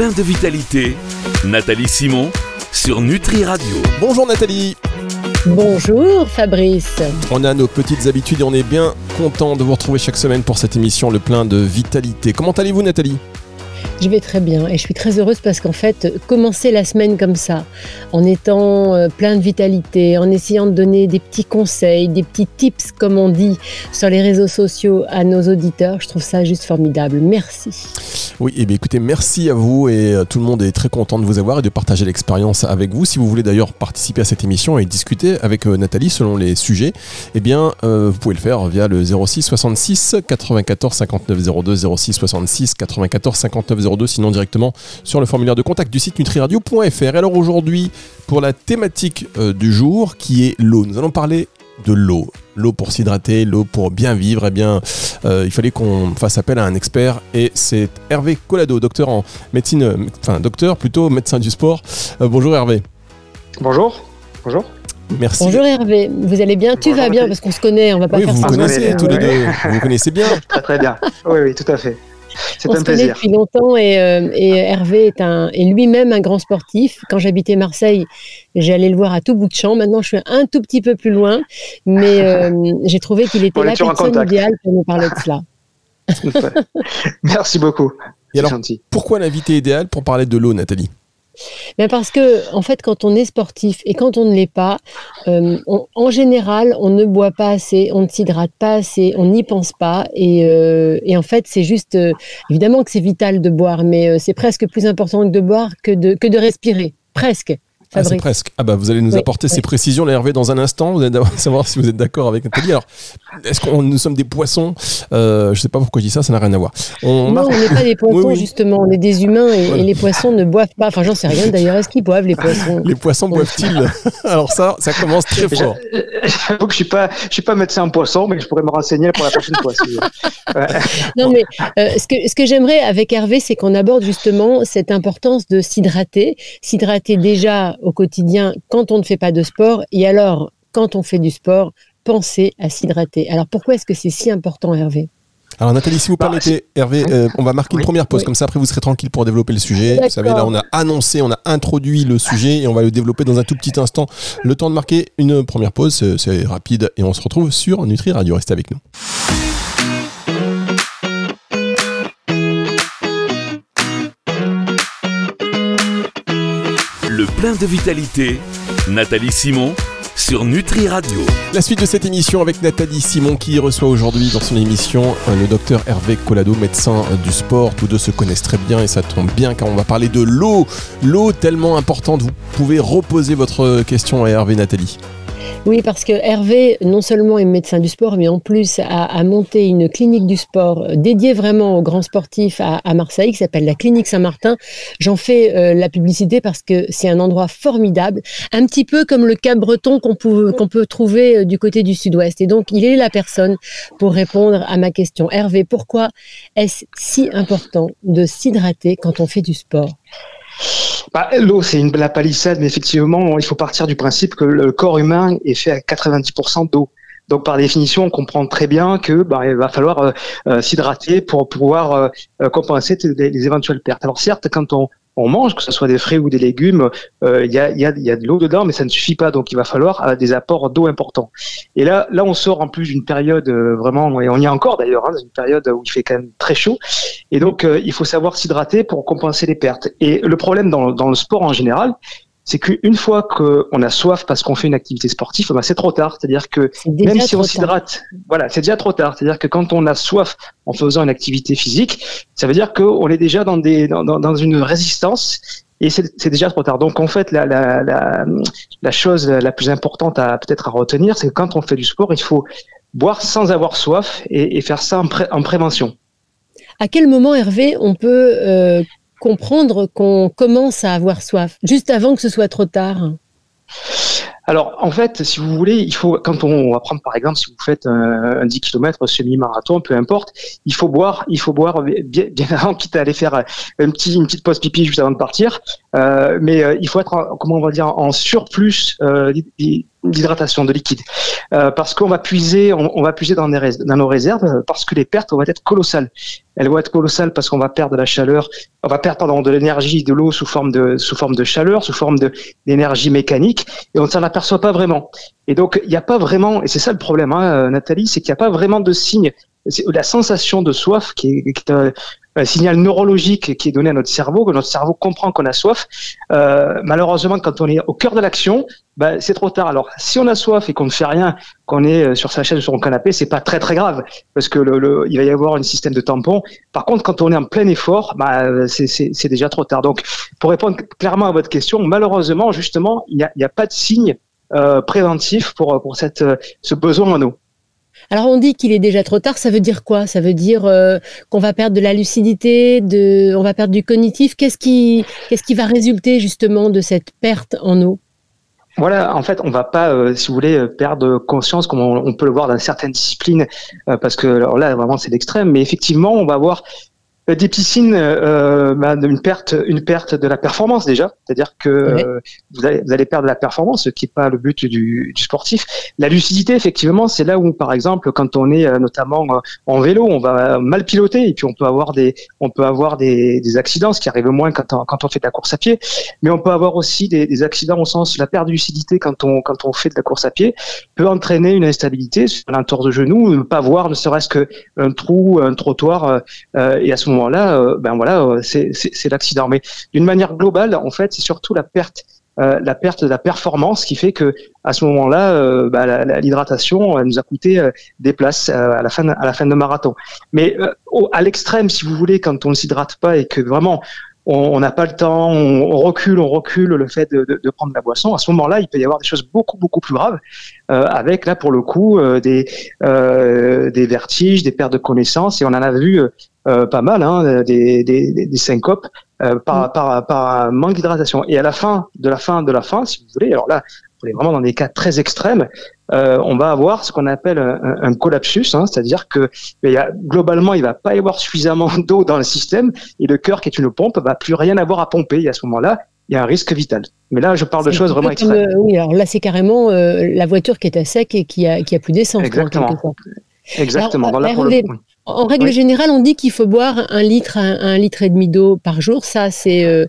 plein de vitalité, Nathalie Simon sur Nutri Radio. Bonjour Nathalie. Bonjour Fabrice. On a nos petites habitudes et on est bien content de vous retrouver chaque semaine pour cette émission Le plein de vitalité. Comment allez-vous Nathalie? Je vais très bien et je suis très heureuse parce qu'en fait, commencer la semaine comme ça, en étant euh, plein de vitalité, en essayant de donner des petits conseils, des petits tips, comme on dit, sur les réseaux sociaux à nos auditeurs, je trouve ça juste formidable. Merci. Oui, et eh bien écoutez, merci à vous et euh, tout le monde est très content de vous avoir et de partager l'expérience avec vous. Si vous voulez d'ailleurs participer à cette émission et discuter avec euh, Nathalie selon les sujets, eh bien vous pouvez le faire via le 06 66 94 59 02 06 66 94 59 02 sinon directement sur le formulaire de contact du site nutriradio.fr. Alors aujourd'hui, pour la thématique euh, du jour qui est l'eau, nous allons parler de l'eau. L'eau pour s'hydrater, l'eau pour bien vivre, eh bien, euh, il fallait qu'on fasse appel à un expert et c'est Hervé Colado, docteur en médecine, euh, enfin docteur plutôt médecin du sport. bonjour Hervé. Bonjour. Bonjour. Merci. Bonjour Hervé, vous allez bien? Tu vas bien parce qu'on se connaît, on va pas oui, faire vous Vous connaissez tous les deux, vous connaissez bien. Très très bien. Oui, oui, tout à fait. On se connaît depuis longtemps et, euh, Hervé est, un, lui-même un grand sportif. Quand j'habitais Marseille, j'allais le voir à tout bout de champ. Maintenant, je suis un tout petit peu plus loin, mais euh, j'ai trouvé qu'il était la personne idéale pour nous parler de cela. Merci beaucoup. Et alors, pourquoi l'invité idéal pour parler de l'eau, Nathalie? Mais parce que, en fait, quand on est sportif et quand on ne l'est pas, euh, en général, on ne boit pas assez, on ne s'hydrate pas assez, on n'y pense pas. Et, euh, en fait, c'est juste, euh, évidemment que c'est vital de boire, mais c'est presque plus important de boire que de, que de respirer. Presque. Ah, c'est presque. Ah bah vous allez nous apporter ces précisions, là, Hervé, dans un instant. Vous allez savoir si vous êtes d'accord avec Nathalie. Alors, est-ce que nous sommes des poissons? Euh, Je ne sais pas pourquoi je dis ça, ça n'a rien à voir. On non, on n'est pas des poissons, justement. On est des humains et, les poissons ne boivent pas. Enfin, j'en sais rien d'ailleurs. Est-ce qu'ils boivent, les poissons? Les poissons boivent-ils? Alors ça, ça commence très fort. J'avoue que je ne suis, pas, médecin en poisson, mais je pourrais me renseigner pour la prochaine fois. non, mais euh, ce que, ce que j'aimerais avec Hervé, c'est qu'on aborde justement cette importance de s'hydrater. S'hydrater déjà au quotidien quand on ne fait pas de sport et alors quand on fait du sport, penser à s'hydrater. Alors pourquoi est-ce que c'est si important Hervé? Alors Nathalie, si vous bah, permettez, Hervé, euh, on va marquer une première pause, comme ça après vous serez tranquille pour développer le sujet. Vous savez, là on a annoncé, on a introduit le sujet et on va le développer dans un tout petit instant. Le temps de marquer une première pause, c'est rapide et on se retrouve sur Nutri Radio. Restez avec nous. Plein de vitalité, Nathalie Simon sur Nutri Radio. La suite de cette émission avec Nathalie Simon qui reçoit aujourd'hui dans son émission euh, le docteur Hervé Collado, médecin euh, du sport. Tous deux se connaissent très bien et ça tombe bien car on va parler de l'eau. L'eau tellement importante. Vous pouvez reposer votre question à Hervé Nathalie. Oui, parce que Hervé, non seulement est médecin du sport, mais en plus a, monté une clinique du sport euh, dédiée vraiment aux grands sportifs à, Marseille, qui s'appelle la Clinique Saint-Martin. J'en fais euh, la publicité parce que c'est un endroit formidable, un petit peu comme le Cap Breton qu'on peut, trouver euh, du côté du sud-ouest. Et donc, il est la personne pour répondre à ma question. Hervé, pourquoi est-ce si important de s'hydrater quand on fait du sport? Bah, L'eau, c'est une, la palissade, mais effectivement, il faut partir du principe que le corps humain est fait à 90% d'eau. Donc par définition, on comprend très bien que bah, il va falloir euh, euh, s'hydrater pour pouvoir euh, compenser les, les, éventuelles pertes. Alors certes, quand on, mange, que ce soit des fruits ou des légumes, il y, a, de l'eau dedans, mais ça ne suffit pas. Donc il va falloir des apports d'eau importants. Et là, là, on sort en plus d'une période vraiment, et on y est encore d'ailleurs, hein, une période où il fait quand même très chaud. Et donc il faut savoir s'hydrater pour compenser les pertes. Et le problème dans le sport en général, c'est qu'une fois qu'on a soif parce qu'on fait une activité sportive, ben c'est trop tard. C'est-à-dire que même si on s'hydrate, voilà, c'est déjà trop tard. C'est-à-dire que quand on a soif en faisant une activité physique, ça veut dire qu'on est déjà dans, des, dans, dans, une résistance et c'est déjà trop tard. Donc en fait, la, la, la, la chose la plus importante à peut-être à retenir, c'est que quand on fait du sport, il faut boire sans avoir soif et, et faire ça en, en, prévention. À quel moment, Hervé, on peut euh, comprendre qu'on commence à avoir soif, juste avant que ce soit trop tard alors, en fait, si vous voulez, il faut, quand on va prendre par exemple, si vous faites un, 10 km semi-marathon, peu importe, il faut boire, il faut boire bien, bien avant, quitte à aller faire un petit, une petite pause pipi juste avant de partir. Euh, mais euh, il faut être, comment on va dire, en surplus euh, d'hydratation de liquide, euh, parce qu'on va puiser, on, va puiser dans, dans, nos réserves, parce que les pertes vont être colossales. Elles vont être colossales parce qu'on va perdre de la chaleur, on va perdre pardon, de l'énergie de l'eau sous forme de sous forme de chaleur, sous forme d'énergie mécanique, et on ne s'en aperçoit pas vraiment. Et donc il n'y a pas vraiment, et c'est ça le problème, hein, Nathalie, c'est qu'il n'y a pas vraiment de signe la sensation de soif qui est, un, signal neurologique qui est donné à notre cerveau, que notre cerveau comprend qu'on a soif. Euh, malheureusement, quand on est au cœur de l'action, bah, c'est trop tard. Alors, si on a soif et qu'on ne fait rien, qu'on est euh, sur sa chaise ou sur son canapé, c'est pas très très grave parce que il va y avoir un système de tampon. Par contre, quand on est en plein effort, bah, c'est déjà trop tard. Donc, pour répondre clairement à votre question, malheureusement, justement, il n'y a, pas de signe euh, préventif pour ce besoin en eau. Alors on dit qu'il est déjà trop tard, ça veut dire quoi? Ça veut dire euh, qu'on va perdre de la lucidité, on va perdre du cognitif? Qu'est-ce qui, va résulter justement de cette perte en eau voilà, en fait, on va pas, euh, si vous voulez, perdre conscience comme on, peut le voir dans certaines disciplines, euh, parce que là, vraiment, c'est l'extrême. Mais effectivement, on va avoir euh, des piscines, euh, bah, une perte, une perte de la performance déjà, c'est-à-dire que euh, vous, allez, vous allez perdre la performance, ce qui n'est pas le but du, du, sportif. La lucidité, effectivement, c'est là où, par exemple, quand on est euh, notamment en vélo, on va mal piloter et puis on peut avoir des, on peut avoir des, des accidents, ce qui arrive moins quand on, quand on fait de la course à pied, mais on peut avoir aussi des, des accidents au sens la perte de lucidité quand on, quand on fait de la course à pied peut entraîner une instabilité sur l'entorse de genou, ne pas voir ne serait-ce qu'un trou, un trottoir, et à ce moment là euh, ben voilà, euh, c'est l'accident. Mais d'une manière globale, en fait, c'est surtout la perte euh, la perte de la performance qui fait que à ce moment-là, bah, l'hydratation nous a coûté des places à la fin à la fin de marathon. Mais à l'extrême, si vous voulez, quand on ne s'hydrate pas et que vraiment on n'a pas le temps, on, recule, on recule le fait de, de, de, prendre la boisson. À ce moment-là, il peut y avoir des choses beaucoup beaucoup plus graves, euh, avec là pour le coup euh, des euh, des vertiges, des pertes de connaissances, et on en a vu pas mal, hein, des, des, des syncopes par, mm. par, par manque d'hydratation. Et à la fin de la fin de la fin, si vous voulez, alors là, on est vraiment dans des cas très extrêmes, euh, on va avoir ce qu'on appelle un, un collapsus, hein, c'est-à-dire que il y a, globalement, il va pas y avoir suffisamment d'eau dans le système et le cœur, qui est une pompe, va plus rien avoir à pomper. Et à ce moment-là, il y a un risque vital. Mais là, je parle de choses vraiment extrêmes. Euh, oui, alors là, c'est carrément euh, la voiture qui est à sec et qui a, qui a plus d'essence. Exactement. Exactement. En règle générale, on dit qu'il faut boire un litre, un, litre et demi d'eau par jour. Ça, c'est euh,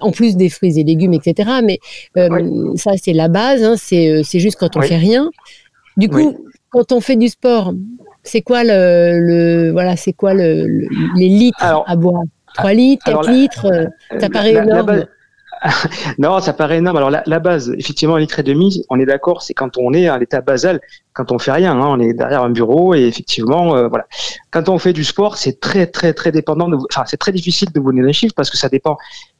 en plus des fruits et légumes, etc. Mais euh, ça, c'est la base. Hein. C'est, c'est juste quand on fait rien. Du coup, quand on fait du sport, c'est quoi le, voilà, c'est quoi le, les litres à boire? 3 litres, 4 litres, ça paraît énorme. non, ça paraît énorme. Alors la, base, effectivement, un litre et demi, on est d'accord, c'est quand on est à l'état basal, quand on fait rien, hein, on est derrière un bureau et effectivement, euh, voilà. Quand on fait du sport, c'est très très très dépendant. Enfin, c'est très difficile de vous donner un chiffre parce que ça dépend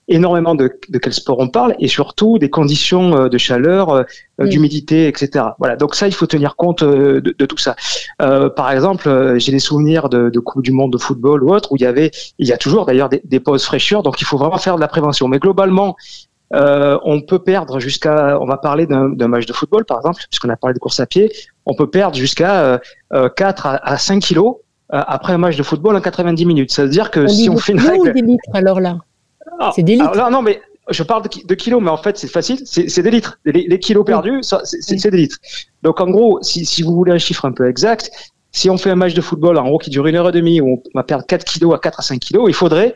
énormément de, de, quel sport on parle et surtout des conditions euh, de chaleur, euh, d'humidité, etc. Voilà, donc ça, il faut tenir compte de, de tout ça. Euh, par exemple, j'ai des souvenirs de, de Coupe du Monde de football ou autre où il y avait, il y a toujours d'ailleurs des, des pauses fraîcheurs, donc il faut vraiment faire de la prévention. Mais globalement, euh, on peut perdre jusqu'à, on va parler d'un match de football par exemple, puisqu'on a parlé de course à pied, on peut perdre jusqu'à euh, 4 à, à 5 kilos après un match de football en 90 minutes. Ça veut dire que si on fait une règle... des litres alors là ah, c'est des litres. non, mais je parle de, kilos, mais en fait, c'est facile, c'est des litres. Les, kilos perdus, c'est des litres. Donc, en gros, si, vous voulez un chiffre un peu exact, si on fait un match de football, en gros, qui dure une heure et demie, où on va perdre 4 kilos à 4 à 5 kilos, il faudrait,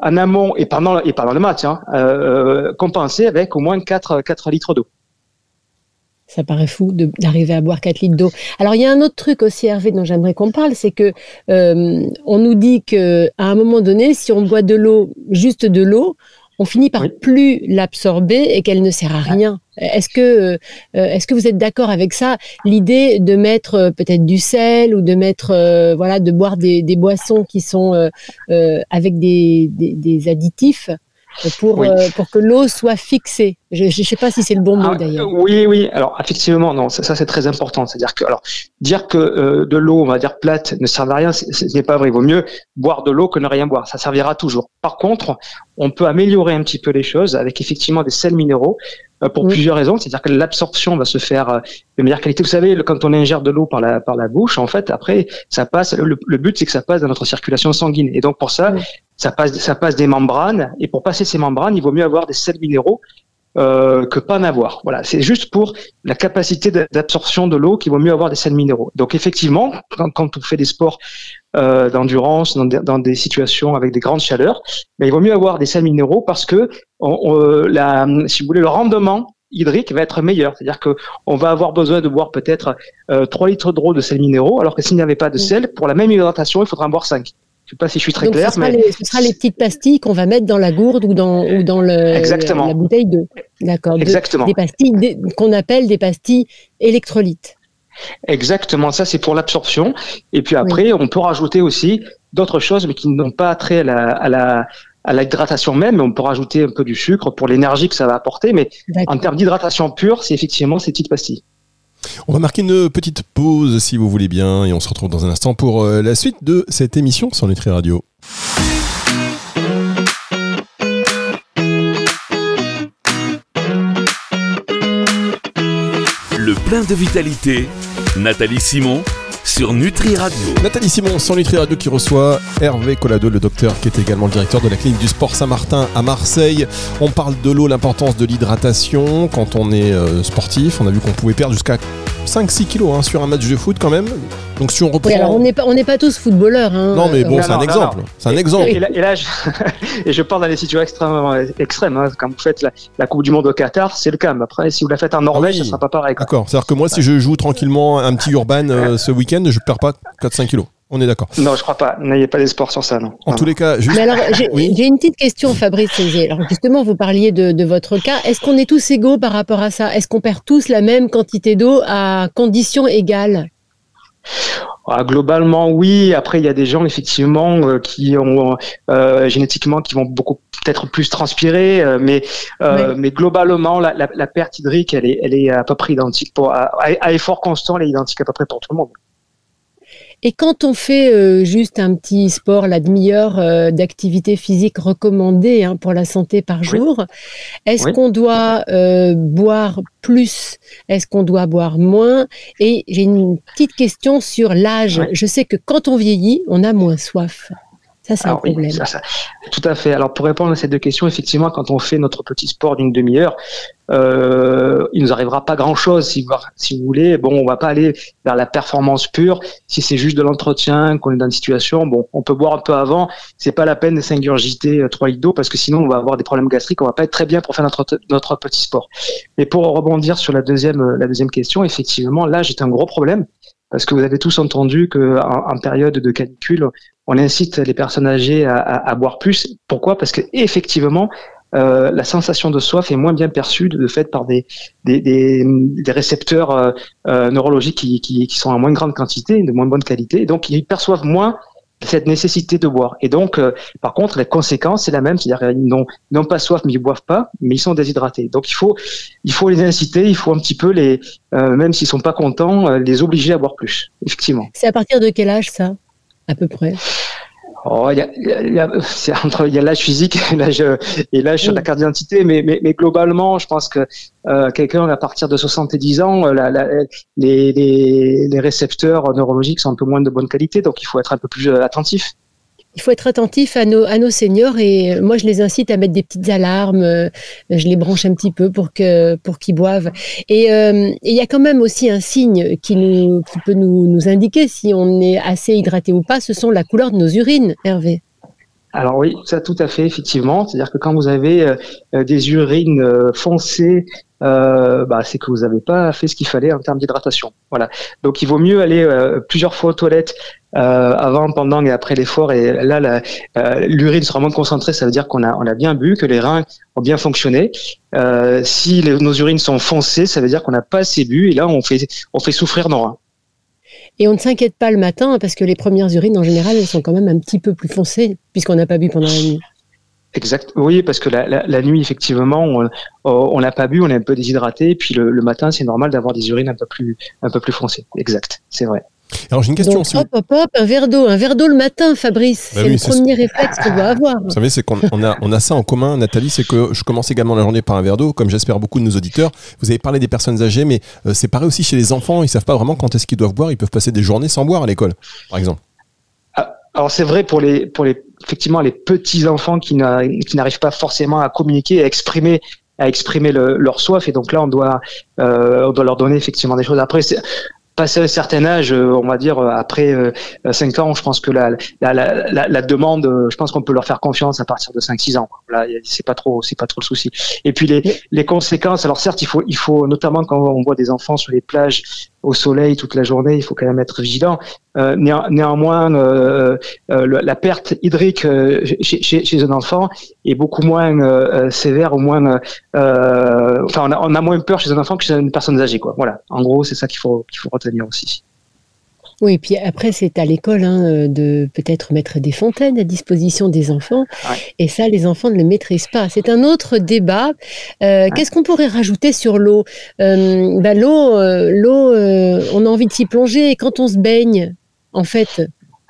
en amont et pendant, et pendant le match, hein, euh, compenser avec au moins 4, 4 litres d'eau. Ça paraît fou d'arriver à boire 4 litres d'eau. Alors il y a un autre truc aussi Hervé dont j'aimerais qu'on parle, c'est que euh, on nous dit que à un moment donné, si on boit de l'eau, juste de l'eau, on finit par plus l'absorber et qu'elle ne sert à rien. Est-ce que euh, est-ce que vous êtes d'accord avec ça L'idée de mettre euh, peut-être du sel ou de mettre voilà de boire des, des boissons qui sont avec des, des, des additifs? Pour, euh, pour que l'eau soit fixée. Je ne sais pas si c'est le bon mot ah, d'ailleurs. Oui, oui. Alors effectivement, non, ça, ça c'est très important. C'est-à-dire que alors dire que euh, de l'eau, on va dire plate, ne sert à rien, ce n'est pas vrai. Il vaut mieux boire de l'eau que ne rien boire. Ça servira toujours. Par contre, on peut améliorer un petit peu les choses avec effectivement des sels minéraux euh, pour plusieurs raisons. C'est-à-dire que l'absorption va se faire de meilleure qualité. Vous savez, quand on ingère de l'eau par la par la bouche, en fait, après, ça passe. Le, but, c'est que ça passe dans notre circulation sanguine. Et donc pour ça, ça passe, ça passe des membranes, et pour passer ces membranes, il vaut mieux avoir des sels minéraux euh, que pas en avoir. Voilà, c'est juste pour la capacité d'absorption de l'eau qu'il vaut mieux avoir des sels minéraux. Donc effectivement, quand, quand on fait des sports euh, d'endurance, dans, dans, des situations avec des grandes chaleurs, mais il vaut mieux avoir des sels minéraux parce que on, la, si vous voulez, le rendement hydrique va être meilleur. C'est-à-dire que on va avoir besoin de boire peut-être euh, 3 litres d'eau de sel minéraux, alors que s'il n'y avait pas de sel, pour la même hydratation, il faudra en boire 5. Je sais pas si je suis très clair, ce mais les, ce sera les petites pastilles qu'on va mettre dans la gourde ou dans ou dans le Exactement. la bouteille d'eau. D'accord. Exactement. des pastilles qu'on appelle des pastilles électrolytes. Exactement, ça c'est pour l'absorption. Et puis après, on peut rajouter aussi d'autres choses, mais qui n'ont pas trait à la, à la, à l'hydratation même, mais on peut rajouter un peu du sucre pour l'énergie que ça va apporter. Mais en termes d'hydratation pure, c'est effectivement ces petites pastilles. On va marquer une petite pause si vous voulez bien et on se retrouve dans un instant pour euh, la suite de cette émission sur Nutri Radio. Le plein de vitalité, Nathalie Simon sur Nutri Radio. Nathalie Simon sur Nutri Radio qui reçoit Hervé Collado, le docteur qui est également le directeur de la clinique du sport Saint-Martin à Marseille. On parle de l'eau, l'importance de l'hydratation quand on est euh, sportif. On a vu qu'on pouvait perdre jusqu'à 5-6 kilos hein, sur un match de foot quand même. Donc si on reprend... Oui, alors on n'est pas, on n'est pas tous footballeurs. Hein. Non mais bon, c'est un exemple. C'est un exemple. Et, là, et là je, et je parle dans des situations extrêmement extrêmes. Hein. Quand vous faites la, la, Coupe du Monde au Qatar, c'est le cas. Mais après, si vous la faites en Norvège, ah oui. ça sera pas pareil. D'accord. C'est-à-dire que moi, si je joue tranquillement un petit urban euh, ce week-end, je perds pas 4-5 kilos. On est d'accord. Non, je crois pas. N'ayez pas d'espoir sur ça, non. En non. tous les cas, juste... Mais alors, j'ai oui. une petite question, Fabrice. Alors, justement, vous parliez de, de votre cas. Est-ce qu'on est tous égaux par rapport à ça? Est-ce qu'on perd tous la même quantité d'eau à conditions égales ah, globalement, oui. Après, il y a des gens effectivement euh, qui ont euh, génétiquement qui vont beaucoup peut-être plus transpirer, euh, mais oui. mais globalement, la, la, la, perte hydrique, elle est elle est à peu près identique pour à, à effort constant, elle est identique à peu près pour tout le monde. Et quand on fait euh, juste un petit sport, la demi-heure euh, d'activité physique recommandée hein, pour la santé par jour, oui. est-ce oui. qu'on doit euh, boire plus? Est-ce qu'on doit boire moins? Et j'ai une petite question sur l'âge. Oui. Je sais que quand on vieillit, on a moins soif. Ça, c'est un oui, problème. Ça, ça, tout à fait. Alors, pour répondre à ces deux questions, effectivement, quand on fait notre petit sport d'une demi-heure, euh, il nous arrivera pas grand-chose, si, si vous voulez. Bon, on va pas aller vers la performance pure. Si c'est juste de l'entretien, qu'on est dans une situation, bon, on peut boire un peu avant. C'est pas la peine de s'ingurgiter 3 litres d'eau parce que sinon, on va avoir des problèmes gastriques. On va pas être très bien pour faire notre, notre petit sport. Mais pour rebondir sur la deuxième, la deuxième question, effectivement, là, j'ai un gros problème parce que vous avez tous entendu que en, en, période de canicule, on incite les personnes âgées à, boire plus. Pourquoi? Parce que effectivement, euh, la sensation de soif est moins bien perçue de, fait par des, des, des, des récepteurs euh, euh, neurologiques qui, qui, sont en moins grande quantité, de moins bonne qualité. Donc, ils perçoivent moins cette nécessité de boire. Et donc, euh, par contre, la conséquence c'est la même, c'est-à-dire ils n'ont, pas soif mais ils boivent pas, mais ils sont déshydratés. Donc, il faut, il faut les inciter, il faut un petit peu les, euh, même s'ils sont pas contents, les obliger à boire plus. Effectivement. C'est à partir de quel âge ça, à peu près? Oh, il y a, y a, c'est entre il y a l'âge physique et l'âge et l'âge sur la carte d'identité, mais, mais, mais globalement, je pense que euh, quelqu'un à partir de 70 ans, la, la, les, les, les récepteurs neurologiques sont un peu moins de bonne qualité, donc il faut être un peu plus attentif il faut être attentif à nos, à nos seniors et moi je les incite à mettre des petites alarmes, je les branche un petit peu pour que pour qu'ils boivent. Et euh, il y a quand même aussi un signe qui nous qui peut nous, nous indiquer si on est assez hydraté ou pas, ce sont la couleur de nos urines, Hervé. Alors oui, ça tout à fait, effectivement. C'est-à-dire que quand vous avez euh, des urines euh, foncées, euh, bah, c'est que vous n'avez pas fait ce qu'il fallait en termes d'hydratation. Voilà. Donc il vaut mieux aller euh, plusieurs fois aux toilettes euh, avant, pendant et après l'effort. Et là, l'urine sera moins concentrée, ça veut dire qu'on a, on a bien bu, que les reins ont bien fonctionné. si les, nos urines sont foncées, ça veut dire qu'on n'a pas assez bu. Et là, on fait, on fait souffrir nos reins. Et on ne s'inquiète pas le matin parce que les premières urines, en général, elles sont quand même un petit peu plus foncées puisqu'on n'a pas bu pendant la nuit. Exact. Oui, parce que la, nuit, effectivement, on n'a pas bu, on est un peu déshydraté, puis le, matin, c'est normal d'avoir des urines un peu plus foncées. Exact, c'est vrai. Alors j'ai une question. Donc, hop, hop, hop, un verre d'eau, un verre d'eau le matin, Fabrice. Bah c'est oui, le premier réflexe qu'on doit avoir. Vous savez, c'est qu'on on a, on a ça en commun, Nathalie, c'est que je commence également la journée par un verre d'eau, comme j'espère beaucoup de nos auditeurs. Vous avez parlé des personnes âgées, mais euh, c'est pareil aussi chez les enfants. Ils savent pas vraiment quand est-ce qu'ils doivent boire. Ils peuvent passer des journées sans boire à l'école, par exemple. Alors c'est vrai pour les, pour les, effectivement les petits enfants qui n'arrivent pas forcément à communiquer, à exprimer exprimer leur soif. Et donc là, on doit, on doit leur donner effectivement des choses. Après, passé un certain âge, euh, on va dire euh, après 5 euh, ans, je pense que la, la, la, la demande, je pense qu'on peut leur faire confiance à partir de 5-6 ans. Là, c'est pas trop, c'est pas trop le souci. Et puis les, les conséquences. Alors certes, il faut, il faut notamment quand on voit des enfants sur les plages au soleil toute la journée, il faut quand même être vigilant. Euh, néanmoins, euh, euh, la perte hydrique chez, chez, un enfant est beaucoup moins sévère, au moins, enfin, on a, on a, moins peur chez un enfant que chez une personne âgée, quoi. Voilà. En gros, c'est ça qu'il faut qu'il faut aussi. Oui, puis après, c'est à l'école hein, euh, de peut-être mettre des fontaines à disposition des enfants. Et ça, les enfants ne le maîtrisent pas. C'est un autre débat. Euh, qu'est-ce qu'on pourrait rajouter sur l'eau? Euh, bah, L'eau, l'eau on a envie de s'y plonger. Et quand on se baigne, en fait,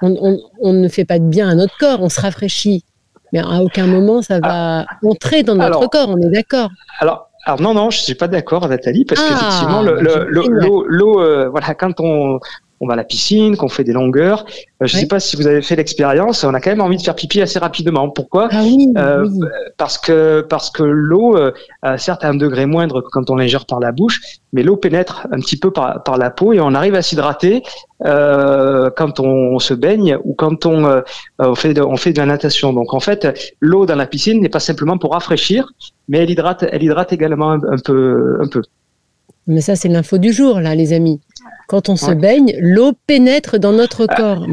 on, ne fait pas de bien à notre corps, on se rafraîchit. Mais à aucun moment, ça va ah. entrer dans notre corps, on est d'accord. Alors, alors non, non, je suis pas d'accord, Nathalie, parce qu'effectivement, ah, l'eau, voilà, quand on on va à la piscine, qu'on fait des longueurs. Euh, je ne sais pas si vous avez fait l'expérience, on a quand même envie de faire pipi assez rapidement. Pourquoi? Ah euh, Parce que parce que l'eau, euh, certes, à un degré moindre que quand on l'ingère par la bouche, mais l'eau pénètre un petit peu par, par la peau et on arrive à s'hydrater quand on, se baigne ou quand on, on, fait de, on fait de la natation. Donc en fait, l'eau dans la piscine n'est pas simplement pour rafraîchir, mais elle hydrate, elle hydrate également un, peu, un peu. Mais ça, c'est l'info du jour, là, les amis. Quand on se baigne, l'eau pénètre dans notre ah, corps.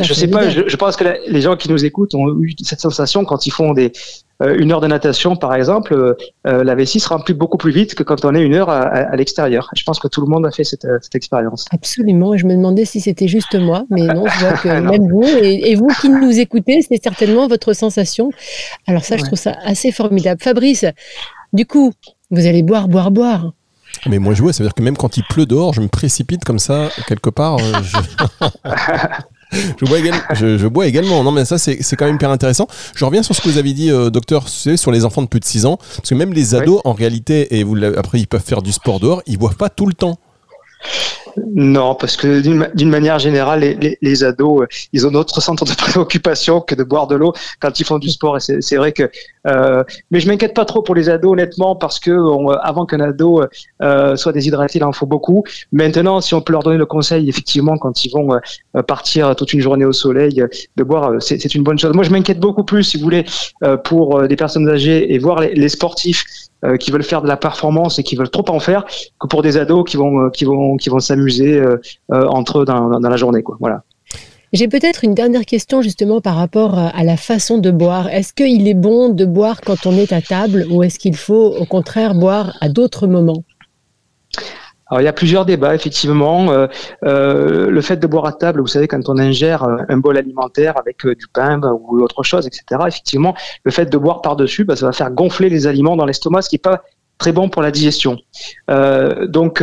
je, sais pas, je, pense que les gens qui nous écoutent ont eu cette sensation quand ils font des, euh, une heure de natation, par exemple, euh, euh, la vessie se remplit beaucoup plus vite que quand on est une heure à, l'extérieur. Je pense que tout le monde a fait cette, expérience. Absolument. Et je me demandais si c'était juste moi, mais non, je vois que même vous et, vous qui nous écoutez, c'est certainement votre sensation. Alors ça, je trouve ça assez formidable. Fabrice, du coup, vous allez boire, boire, boire. Mais moi, je vois, ça veut dire que même quand il pleut dehors, je me précipite comme ça, quelque part. Euh, je... bois également, je, bois également. Non, mais ça, c'est quand même hyper intéressant. Je reviens sur ce que vous avez dit, euh, docteur, sur les enfants de plus de 6 ans. Parce que même les ados, en réalité, et vous, après, ils peuvent faire du sport dehors, ils boivent pas tout le temps. Non, parce que d'une manière générale, les, ados, euh, ils ont d'autres centres de préoccupation que de boire de l'eau quand ils font du sport. Et c'est vrai que, euh, mais je m'inquiète pas trop pour les ados, honnêtement, parce que avant qu'un ado euh, soit déshydraté, il en faut beaucoup. Maintenant, si on peut leur donner le conseil, effectivement, quand ils vont partir toute une journée au soleil, de boire, c'est une bonne chose. Moi, je m'inquiète beaucoup plus, si vous voulez, pour des personnes âgées et voir les sportifs euh, qui veulent faire de la performance et qui veulent trop en faire que pour des ados qui vont euh, qui vont qui vont s'amuser euh, entre eux dans, dans, la journée quoi voilà j'ai peut-être une dernière question justement par rapport à la façon de boire. Est-ce qu'il est bon de boire quand on est à table ou est-ce qu'il faut au contraire boire à d'autres moments? Alors il y a plusieurs débats effectivement. Euh, euh, le fait de boire à table, vous savez, quand on ingère euh, un bol alimentaire avec du pain bah, ou autre chose, etc. Effectivement, le fait de boire par dessus, bah, ça va faire gonfler les aliments dans l'estomac, ce qui est pas très bon pour la digestion. donc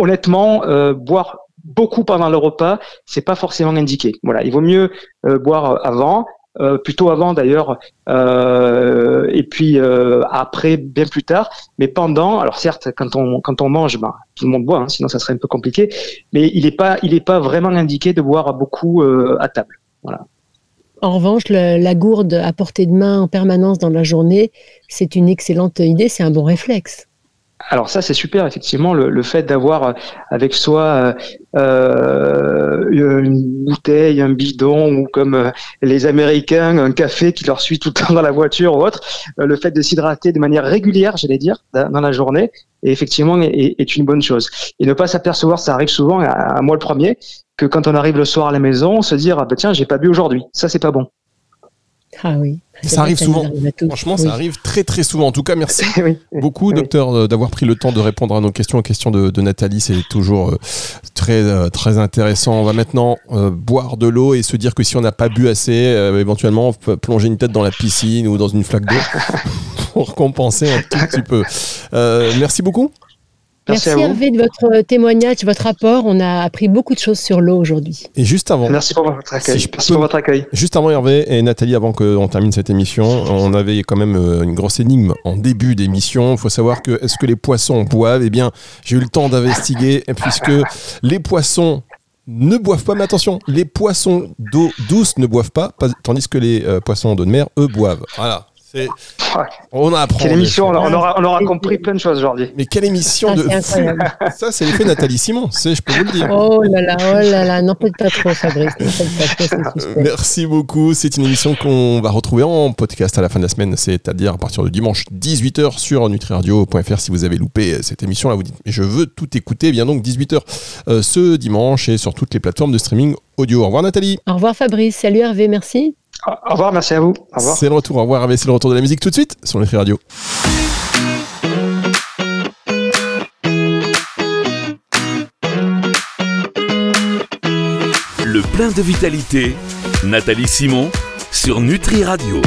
honnêtement, boire beaucoup pendant le repas, c'est pas forcément indiqué. Voilà, il vaut mieux boire avant, euh, plutôt avant d'ailleurs, euh, et puis euh, après bien plus tard. Mais pendant, alors certes, quand on quand on mange, ben, tout le monde boit, hein, sinon ça serait un peu compliqué. Mais il n'est pas vraiment indiqué de boire beaucoup à table. En revanche, la gourde à portée de main en permanence dans la journée, c'est une excellente idée, c'est un bon réflexe alors ça c'est super effectivement le, fait d'avoir euh, avec soi euh, euh, une bouteille, un bidon ou comme les Américains un café qui leur suit tout le temps dans la voiture ou autre. le fait de s'hydrater de manière régulière, j'allais dire, dans la journée, effectivement est, une bonne chose. Et ne pas s'apercevoir, ça arrive souvent à, moi le premier, que quand on arrive le soir à la maison, se dire ah ben tiens j'ai pas bu aujourd'hui, ça c'est pas bon. Ah oui. Ça arrive souvent. Franchement, ça arrive très très souvent. En tout cas, merci beaucoup, docteur, euh, d'avoir pris le temps de répondre à nos questions, aux questions de, Nathalie. C'est toujours euh, très euh, très intéressant. On va maintenant boire de l'eau et se dire que si on n'a pas bu assez, éventuellement, on peut plonger une tête dans la piscine ou dans une flaque d'eau pour compenser un tout petit peu. merci beaucoup. Merci, Hervé de votre témoignage, votre rapport. On a appris beaucoup de choses sur l'eau aujourd'hui. Et juste avant. Merci pour votre accueil. Merci pour votre accueil. Juste avant Hervé et Nathalie, avant qu'on termine cette émission, on avait quand même euh, une grosse énigme en début d'émission. Il faut savoir que est-ce que les poissons boivent? Eh bien, j'ai eu le temps d'investiguer puisque les poissons ne boivent pas, mais attention, les poissons d'eau douce ne boivent pas, tandis que les euh, poissons d'eau de mer, eux, boivent. Voilà, C'est- On apprend. Quelle en émission, on, a- aura, on aura compris plein de choses aujourd'hui. Mais quelle émission Ah, de incroyable. Ça, c'est l'effet Nathalie Simon, c'est, je peux vous le dire. Oh là là, oh là là, n'en faites pas trop, Fabrice. Pas trop, Euh. Merci beaucoup. C'est une émission qu'on va retrouver en podcast à la fin de la semaine, c'est-à-dire à partir de dimanche 18h sur nutriradio.fr. Si vous avez loupé euh, cette émission-là, vous dites mais je veux tout écouter. Bien donc 18h euh, ce dimanche et sur toutes les plateformes de streaming audio. Au revoir Nathalie. Au revoir, Fabrice. Salut, Hervé. Merci. Au revoir, merci à vous. Au revoir. C'est le retour. Au revoir. C'est le retour de la musique tout de suite sur Nutri Radio. Le plein de vitalité, Nathalie Simon sur Nutri Radio.